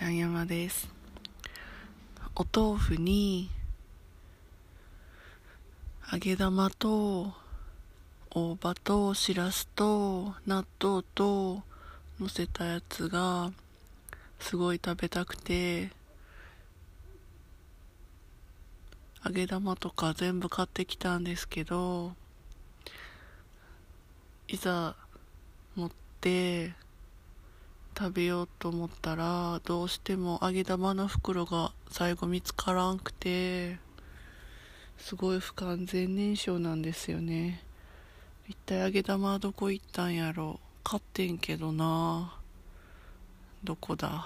ちゃん山です。お豆腐に揚げ玉と大葉としらすと納豆と乗せたやつがすごい食べたくて揚げ玉とか全部買ってきたんですけどいざ持って食べようと思ったらどうしても揚げ玉の袋が最後見つからんくてすごい不完全燃焼なんですよね。一体揚げ玉はどこ行ったんやろ。買ってんけどな。どこだ。